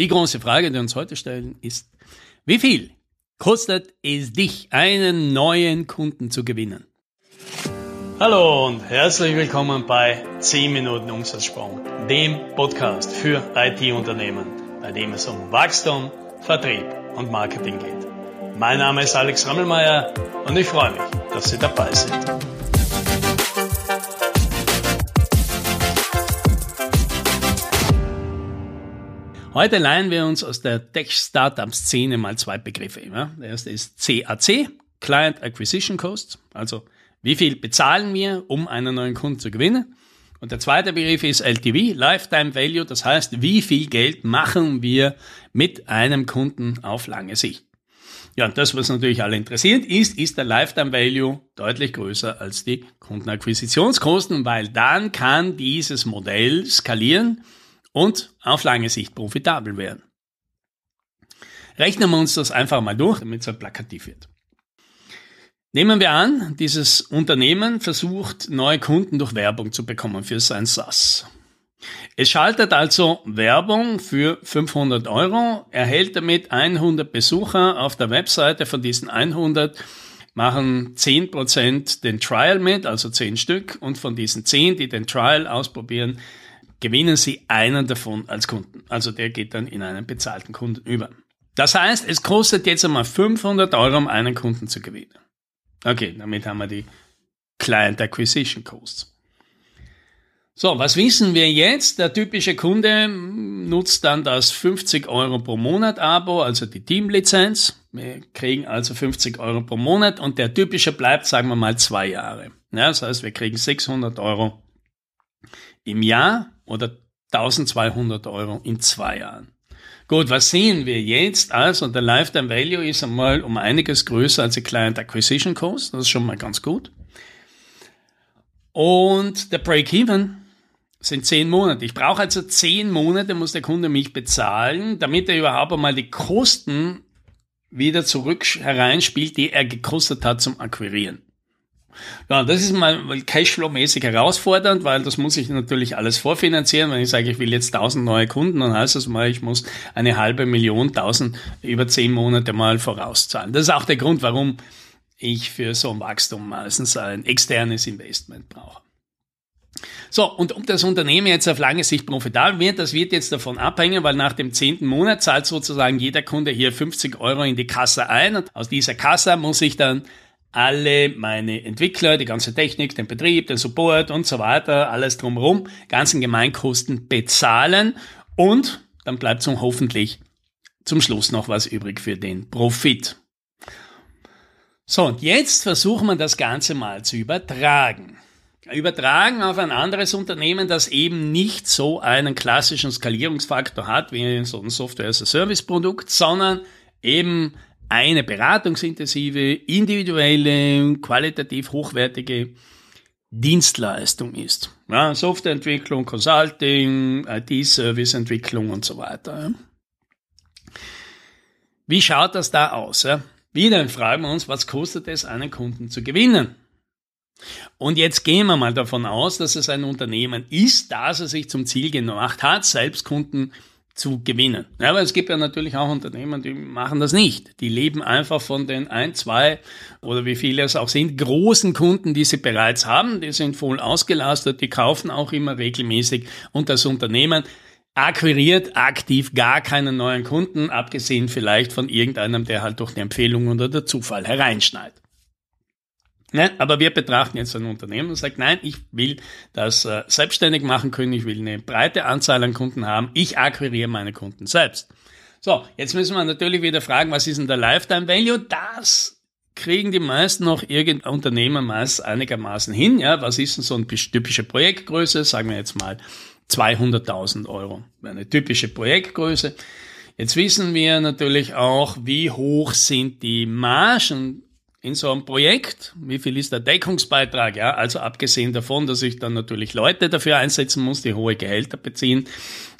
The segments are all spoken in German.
Die große Frage, die wir uns heute stellen, ist, wie viel kostet es dich, einen neuen Kunden zu gewinnen? Hallo und herzlich willkommen bei 10 Minuten Umsatzsprung, dem Podcast für IT-Unternehmen, bei dem es um Wachstum, Vertrieb und Marketing geht. Mein Name ist Alex Rammelmeier und ich freue mich, dass Sie dabei sind. Heute leihen wir uns aus der Tech-Startup-Szene mal zwei Begriffe. Der erste ist CAC, Client Acquisition Cost, also wie viel bezahlen wir, um einen neuen Kunden zu gewinnen? Und der zweite Begriff ist LTV, Lifetime Value, das heißt, wie viel Geld machen wir mit einem Kunden auf lange Sicht? Ja, und das, was natürlich alle interessiert, ist, ist der Lifetime Value deutlich größer als die Kundenakquisitionskosten, weil dann kann dieses Modell skalieren und auf lange Sicht profitabel werden. Rechnen wir uns das einfach mal durch, damit es halt plakativ wird. Nehmen wir an, dieses Unternehmen versucht, neue Kunden durch Werbung zu bekommen für sein SaaS. Es schaltet also Werbung für 500 Euro, erhält damit 100 Besucher auf der Webseite. Von diesen 100 machen 10% den Trial mit, also 10 Stück. Und von diesen 10, die den Trial ausprobieren, gewinnen sie einen davon als Kunden. Also der geht dann in einen bezahlten Kunden über. Das heißt, es kostet jetzt einmal 500 Euro, um einen Kunden zu gewinnen. Okay, damit haben wir die Client Acquisition Costs. So, was wissen wir jetzt? Der typische Kunde nutzt dann das 50 Euro pro Monat Abo, also die Teamlizenz. Wir kriegen also 50 Euro pro Monat und der typische bleibt, sagen wir mal, zwei Jahre. Ja, das heißt, wir kriegen 600 Euro im Jahr oder 1200 Euro in zwei Jahren. Gut, was sehen wir jetzt? Also der Lifetime Value ist einmal um einiges größer als der Client Acquisition Cost. Das ist schon mal ganz gut. Und der Break-Even sind zehn Monate. Ich brauche also zehn Monate, muss der Kunde mich bezahlen, damit er überhaupt einmal die Kosten wieder zurück hereinspielt, die er gekostet hat zum Akquirieren. Ja, das ist mal Cashflow-mäßig herausfordernd, weil das muss ich natürlich alles vorfinanzieren. Wenn ich sage, ich will jetzt 1000 neue Kunden, dann heißt das mal, ich muss eine halbe Million, 1000 über 10 Monate mal vorauszahlen. Das ist auch der Grund, warum ich für so ein Wachstum meistens ein externes Investment brauche. So, und ob das Unternehmen jetzt auf lange Sicht profitabel wird, das wird jetzt davon abhängen, weil nach dem zehnten Monat zahlt sozusagen jeder Kunde hier 50 Euro in die Kasse ein und aus dieser Kasse muss ich dann alle meine Entwickler, die ganze Technik, den Betrieb, den Support und so weiter, alles drumherum, ganzen Gemeinkosten bezahlen und dann bleibt zum hoffentlich zum Schluss noch was übrig für den Profit. So, und jetzt versuchen wir das Ganze mal zu übertragen. Übertragen auf ein anderes Unternehmen, das eben nicht so einen klassischen Skalierungsfaktor hat wie so ein Software-as-a-Service-Produkt, sondern eben eine beratungsintensive, individuelle, qualitativ hochwertige Dienstleistung ist. Ja, Softwareentwicklung, Consulting, IT-Serviceentwicklung und so weiter. Wie schaut das da aus? Wieder fragen wir uns, was kostet es, einen Kunden zu gewinnen? Und jetzt gehen wir mal davon aus, dass es ein Unternehmen ist, das es sich zum Ziel gemacht hat, selbst Kunden zu gewinnen. Ja, aber es gibt ja natürlich auch Unternehmen, die machen das nicht. Die leben einfach von den ein, zwei oder wie viele es auch sind, großen Kunden, die sie bereits haben. Die sind voll ausgelastet, die kaufen auch immer regelmäßig und das Unternehmen akquiriert aktiv gar keinen neuen Kunden, abgesehen vielleicht von irgendeinem, der halt durch die Empfehlung oder der Zufall hereinschneidet. Ne? Aber wir betrachten jetzt ein Unternehmen und sagen, nein, ich will das äh, selbstständig machen können, ich will eine breite Anzahl an Kunden haben, ich akquiriere meine Kunden selbst. So, jetzt müssen wir natürlich wieder fragen, was ist denn der Lifetime Value? Das kriegen die meisten noch irgendein Unternehmen meist einigermaßen hin. Ja, was ist denn so eine typische Projektgröße? Sagen wir jetzt mal 200.000 Euro. Eine typische Projektgröße. Jetzt wissen wir natürlich auch, wie hoch sind die Margen in so einem Projekt, wie viel ist der Deckungsbeitrag? Ja, also abgesehen davon, dass ich dann natürlich Leute dafür einsetzen muss, die hohe Gehälter beziehen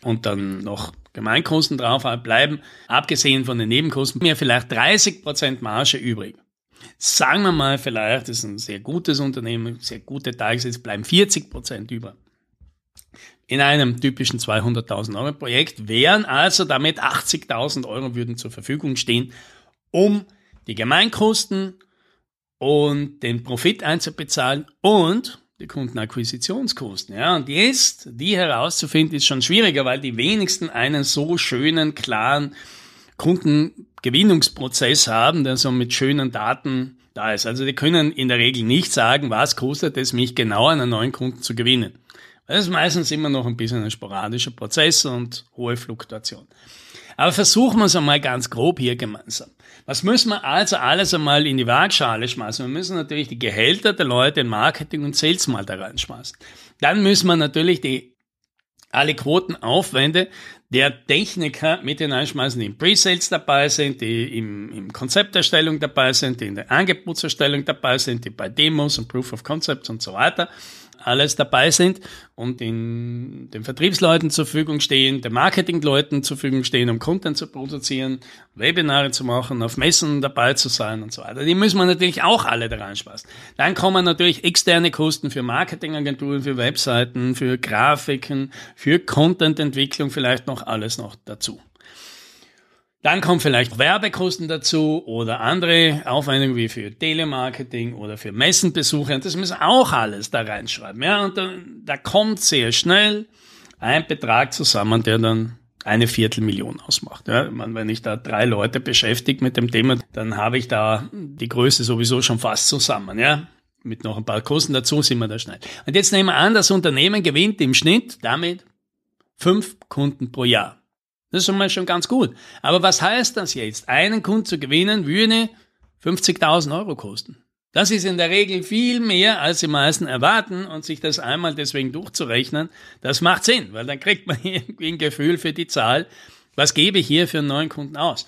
und dann noch Gemeinkosten drauf bleiben, abgesehen von den Nebenkosten, mir vielleicht 30 Prozent Marge übrig. Sagen wir mal vielleicht, ist ein sehr gutes Unternehmen, sehr gute Tagessätze, bleiben 40 Prozent über. in einem typischen 200.000 Euro Projekt wären also damit 80.000 Euro würden zur Verfügung stehen, um die Gemeinkosten und den Profit einzubezahlen und die Kundenakquisitionskosten. Ja, und jetzt, die herauszufinden, ist schon schwieriger, weil die wenigsten einen so schönen, klaren Kundengewinnungsprozess haben, der so mit schönen Daten da ist. Also die können in der Regel nicht sagen, was kostet es mich genau, einen neuen Kunden zu gewinnen. Das ist meistens immer noch ein bisschen ein sporadischer Prozess und hohe Fluktuation. Aber versuchen wir es einmal ganz grob hier gemeinsam. Was müssen wir also alles einmal in die Waagschale schmeißen? Wir müssen natürlich die Gehälter der Leute in Marketing und Sales mal da reinschmeißen. Dann müssen wir natürlich die alle Quotenaufwände der Techniker mit hineinschmeißen, die im Pre-Sales dabei sind, die im, im Konzepterstellung dabei sind, die in der Angebotserstellung dabei sind, die bei Demos und Proof of Concepts und so weiter alles dabei sind und in den Vertriebsleuten zur Verfügung stehen, den Marketingleuten zur Verfügung stehen, um Content zu produzieren, Webinare zu machen, auf Messen dabei zu sein und so weiter. Die müssen wir natürlich auch alle da reinspaßen. Dann kommen natürlich externe Kosten für Marketingagenturen, für Webseiten, für Grafiken, für Contententwicklung vielleicht noch alles noch dazu. Dann kommen vielleicht Werbekosten dazu oder andere Aufwendungen wie für Telemarketing oder für Messenbesuche. Und das müssen auch alles da reinschreiben. Ja, und da, da kommt sehr schnell ein Betrag zusammen, der dann eine Viertelmillion ausmacht. Ja, wenn ich da drei Leute beschäftige mit dem Thema, dann habe ich da die Größe sowieso schon fast zusammen. Ja, mit noch ein paar Kosten dazu sind wir da schnell. Und jetzt nehmen wir an, das Unternehmen gewinnt im Schnitt damit fünf Kunden pro Jahr. Das ist schon mal schon ganz gut. Aber was heißt das jetzt? Einen Kunden zu gewinnen würde 50.000 Euro kosten. Das ist in der Regel viel mehr, als die meisten erwarten und sich das einmal deswegen durchzurechnen, das macht Sinn, weil dann kriegt man irgendwie ein Gefühl für die Zahl, was gebe ich hier für einen neuen Kunden aus.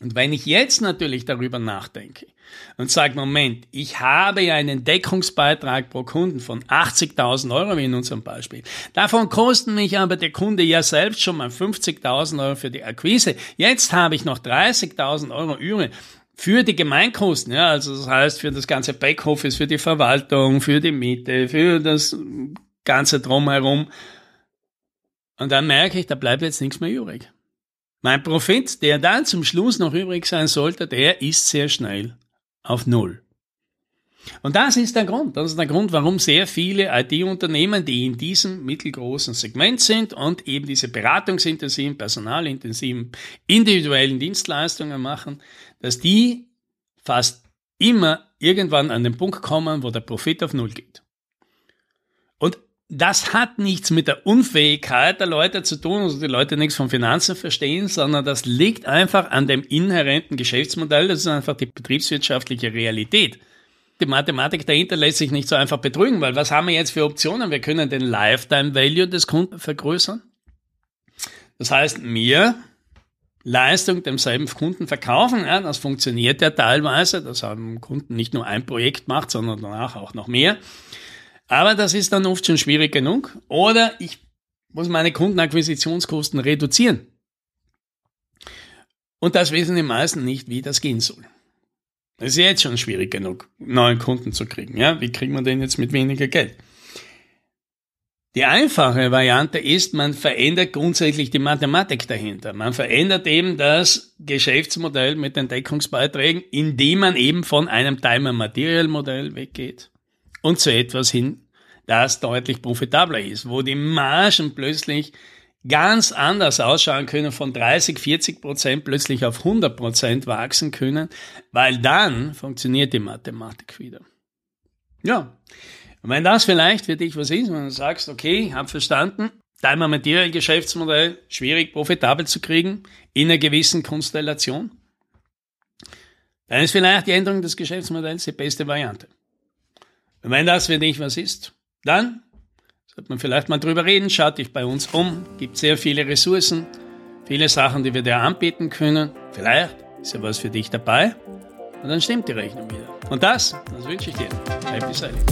Und wenn ich jetzt natürlich darüber nachdenke und sage, Moment, ich habe ja einen Deckungsbeitrag pro Kunden von 80.000 Euro wie in unserem Beispiel. Davon kosten mich aber der Kunde ja selbst schon mal 50.000 Euro für die Akquise. Jetzt habe ich noch 30.000 Euro übrig für die Gemeinkosten, ja, also das heißt für das ganze Backoffice, für die Verwaltung, für die Miete, für das ganze Drumherum. Und dann merke ich, da bleibt jetzt nichts mehr übrig. Mein Profit, der dann zum Schluss noch übrig sein sollte, der ist sehr schnell auf Null. Und das ist der Grund. Das ist der Grund, warum sehr viele IT-Unternehmen, die in diesem mittelgroßen Segment sind und eben diese beratungsintensiven, personalintensiven, individuellen Dienstleistungen machen, dass die fast immer irgendwann an den Punkt kommen, wo der Profit auf Null geht. Das hat nichts mit der Unfähigkeit der Leute zu tun, also die Leute nichts von Finanzen verstehen, sondern das liegt einfach an dem inhärenten Geschäftsmodell. Das ist einfach die betriebswirtschaftliche Realität. Die Mathematik dahinter lässt sich nicht so einfach betrügen, weil was haben wir jetzt für Optionen? Wir können den Lifetime Value des Kunden vergrößern. Das heißt, mir Leistung demselben Kunden verkaufen. Ja, das funktioniert ja teilweise. Das haben Kunden nicht nur ein Projekt macht, sondern danach auch noch mehr. Aber das ist dann oft schon schwierig genug. Oder ich muss meine Kundenakquisitionskosten reduzieren. Und das wissen die meisten nicht, wie das gehen soll. Es ist jetzt schon schwierig genug, neuen Kunden zu kriegen. Ja, wie kriegt man den jetzt mit weniger Geld? Die einfache Variante ist, man verändert grundsätzlich die Mathematik dahinter. Man verändert eben das Geschäftsmodell mit den Deckungsbeiträgen, indem man eben von einem Time-Material-Modell weggeht und zu etwas hin, das deutlich profitabler ist, wo die Margen plötzlich ganz anders ausschauen können, von 30, 40 Prozent plötzlich auf 100 Prozent wachsen können, weil dann funktioniert die Mathematik wieder. Ja, und wenn das vielleicht für dich was ist, wenn du sagst, okay, ich habe verstanden, Timer Material Geschäftsmodell schwierig profitabel zu kriegen in einer gewissen Konstellation, dann ist vielleicht die Änderung des Geschäftsmodells die beste Variante. Und wenn das für dich was ist, dann sollte man vielleicht mal drüber reden, schaut dich bei uns um, gibt sehr viele Ressourcen, viele Sachen, die wir dir anbieten können. Vielleicht ist ja was für dich dabei und dann stimmt die Rechnung wieder. Und das, das wünsche ich dir. Happy Sailing.